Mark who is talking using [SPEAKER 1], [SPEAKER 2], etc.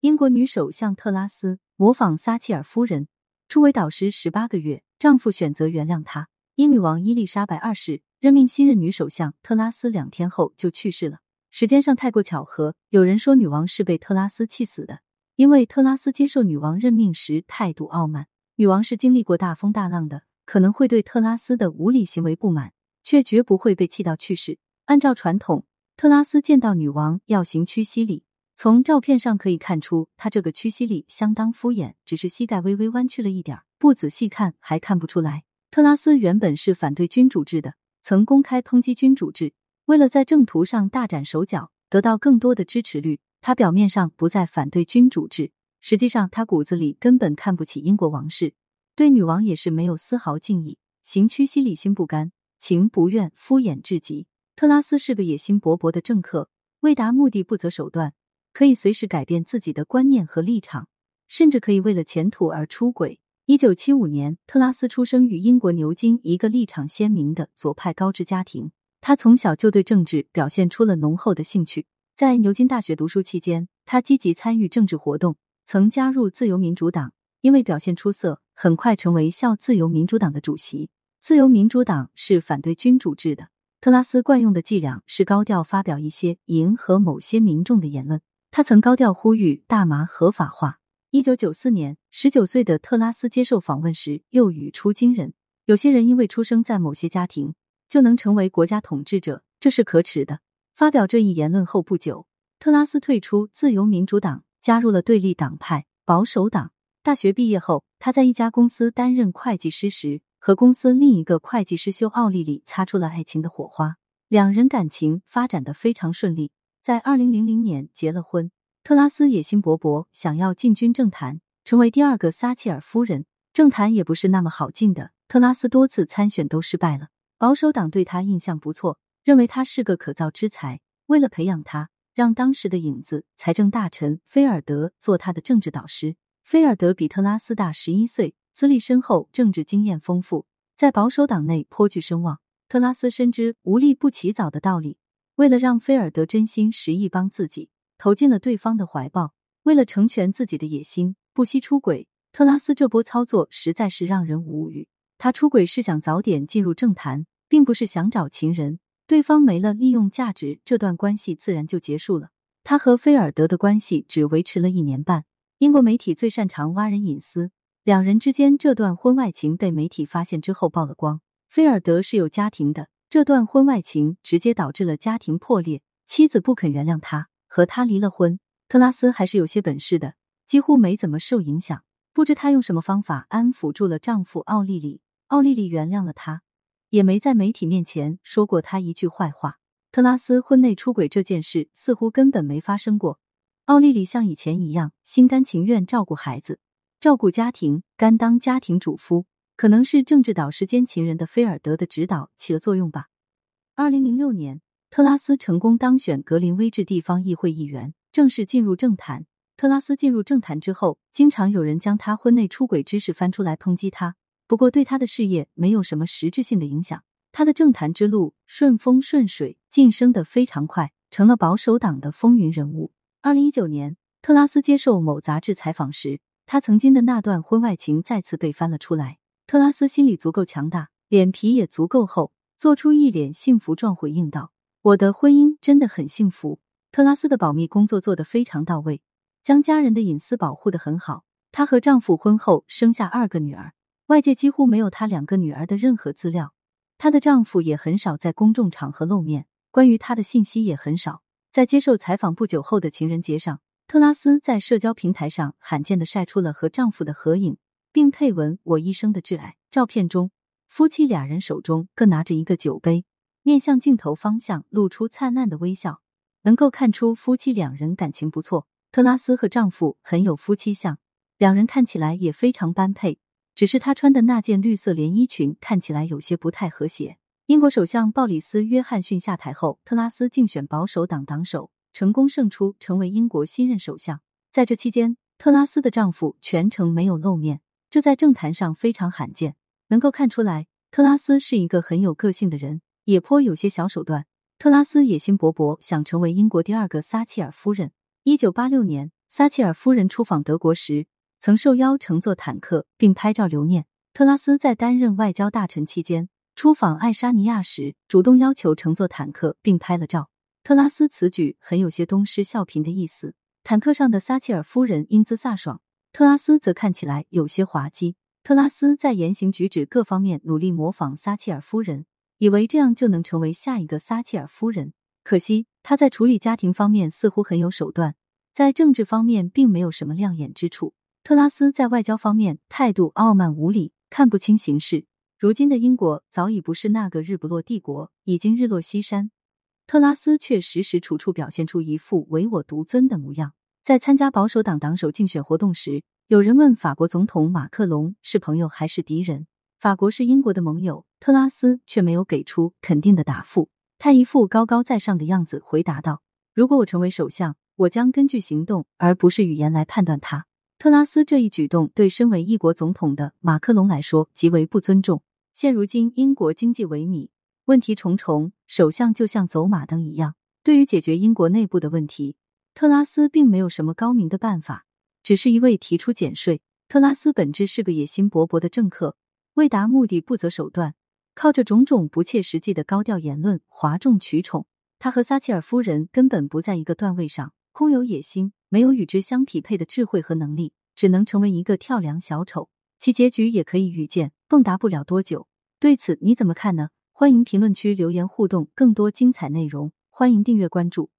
[SPEAKER 1] 英国女首相特拉斯模仿撒切尔夫人，初为导师十八个月，丈夫选择原谅她。英女王伊丽莎白二世任命新任女首相特拉斯两天后就去世了，时间上太过巧合。有人说女王是被特拉斯气死的，因为特拉斯接受女王任命时态度傲慢。女王是经历过大风大浪的，可能会对特拉斯的无理行为不满，却绝不会被气到去世。按照传统，特拉斯见到女王要行屈膝礼。从照片上可以看出，他这个屈膝礼相当敷衍，只是膝盖微微弯曲了一点儿不仔细看还看不出来。特拉斯原本是反对君主制的，曾公开抨击君主制。为了在政途上大展手脚，得到更多的支持率，他表面上不再反对君主制，实际上他骨子里根本看不起英国王室，对女王也是没有丝毫敬意，行屈膝礼心不甘情不愿，敷衍至极。特拉斯是个野心勃勃的政客，为达目的不择手段。可以随时改变自己的观念和立场，甚至可以为了前途而出轨。一九七五年，特拉斯出生于英国牛津一个立场鲜明的左派高知家庭。他从小就对政治表现出了浓厚的兴趣。在牛津大学读书期间，他积极参与政治活动，曾加入自由民主党。因为表现出色，很快成为校自由民主党的主席。自由民主党是反对君主制的。特拉斯惯用的伎俩是高调发表一些迎合某些民众的言论。他曾高调呼吁大麻合法化。一九九四年，十九岁的特拉斯接受访问时又语出惊人：“有些人因为出生在某些家庭，就能成为国家统治者，这是可耻的。”发表这一言论后不久，特拉斯退出自由民主党，加入了对立党派保守党。大学毕业后，他在一家公司担任会计师时，和公司另一个会计师修奥利里擦出了爱情的火花，两人感情发展的非常顺利。在二零零零年结了婚，特拉斯野心勃勃，想要进军政坛，成为第二个撒切尔夫人。政坛也不是那么好进的，特拉斯多次参选都失败了。保守党对他印象不错，认为他是个可造之才。为了培养他，让当时的影子财政大臣菲尔德做他的政治导师。菲尔德比特拉斯大十一岁，资历深厚，政治经验丰富，在保守党内颇具声望。特拉斯深知无利不起早的道理。为了让菲尔德真心实意帮自己，投进了对方的怀抱。为了成全自己的野心，不惜出轨。特拉斯这波操作实在是让人无语。他出轨是想早点进入政坛，并不是想找情人。对方没了利用价值，这段关系自然就结束了。他和菲尔德的关系只维持了一年半。英国媒体最擅长挖人隐私，两人之间这段婚外情被媒体发现之后曝了光。菲尔德是有家庭的。这段婚外情直接导致了家庭破裂，妻子不肯原谅他，和他离了婚。特拉斯还是有些本事的，几乎没怎么受影响。不知他用什么方法安抚住了丈夫奥利里，奥利里原谅了他，也没在媒体面前说过他一句坏话。特拉斯婚内出轨这件事似乎根本没发生过。奥利里像以前一样心甘情愿照顾孩子，照顾家庭，甘当家庭主夫。可能是政治导师兼情人的菲尔德的指导起了作用吧。二零零六年，特拉斯成功当选格林威治地方议会议员，正式进入政坛。特拉斯进入政坛之后，经常有人将他婚内出轨之事翻出来抨击他，不过对他的事业没有什么实质性的影响。他的政坛之路顺风顺水，晋升的非常快，成了保守党的风云人物。二零一九年，特拉斯接受某杂志采访时，他曾经的那段婚外情再次被翻了出来。特拉斯心里足够强大，脸皮也足够厚，做出一脸幸福状回应道：“我的婚姻真的很幸福。”特拉斯的保密工作做得非常到位，将家人的隐私保护的很好。她和丈夫婚后生下二个女儿，外界几乎没有她两个女儿的任何资料。她的丈夫也很少在公众场合露面，关于她的信息也很少。在接受采访不久后的情人节上，特拉斯在社交平台上罕见的晒出了和丈夫的合影。并配文“我一生的挚爱”。照片中，夫妻俩人手中各拿着一个酒杯，面向镜头方向，露出灿烂的微笑，能够看出夫妻两人感情不错。特拉斯和丈夫很有夫妻相，两人看起来也非常般配。只是她穿的那件绿色连衣裙看起来有些不太和谐。英国首相鲍里斯·约翰逊下台后，特拉斯竞选保守党党首，成功胜出，成为英国新任首相。在这期间，特拉斯的丈夫全程没有露面。这在政坛上非常罕见，能够看出来，特拉斯是一个很有个性的人，也颇有些小手段。特拉斯野心勃勃，想成为英国第二个撒切尔夫人。一九八六年，撒切尔夫人出访德国时，曾受邀乘坐坦克并拍照留念。特拉斯在担任外交大臣期间，出访爱沙尼亚时，主动要求乘坐坦克并拍了照。特拉斯此举很有些东施效颦的意思。坦克上的撒切尔夫人英姿飒爽，特拉斯则看起来有些滑稽。特拉斯在言行举止各方面努力模仿撒切尔夫人，以为这样就能成为下一个撒切尔夫人。可惜他在处理家庭方面似乎很有手段，在政治方面并没有什么亮眼之处。特拉斯在外交方面态度傲慢无礼，看不清形势。如今的英国早已不是那个日不落帝国，已经日落西山。特拉斯却时时处处表现出一副唯我独尊的模样。在参加保守党党首竞选活动时，有人问法国总统马克龙是朋友还是敌人？法国是英国的盟友，特拉斯却没有给出肯定的答复。他一副高高在上的样子，回答道：“如果我成为首相，我将根据行动而不是语言来判断他。”特拉斯这一举动对身为一国总统的马克龙来说极为不尊重。现如今英国经济萎靡，问题重重，首相就像走马灯一样。对于解决英国内部的问题，特拉斯并没有什么高明的办法，只是一味提出减税。特拉斯本质是个野心勃勃的政客，为达目的不择手段。靠着种种不切实际的高调言论哗众取宠，他和撒切尔夫人根本不在一个段位上，空有野心，没有与之相匹配的智慧和能力，只能成为一个跳梁小丑，其结局也可以预见，蹦跶不了多久。对此你怎么看呢？欢迎评论区留言互动，更多精彩内容，欢迎订阅关注。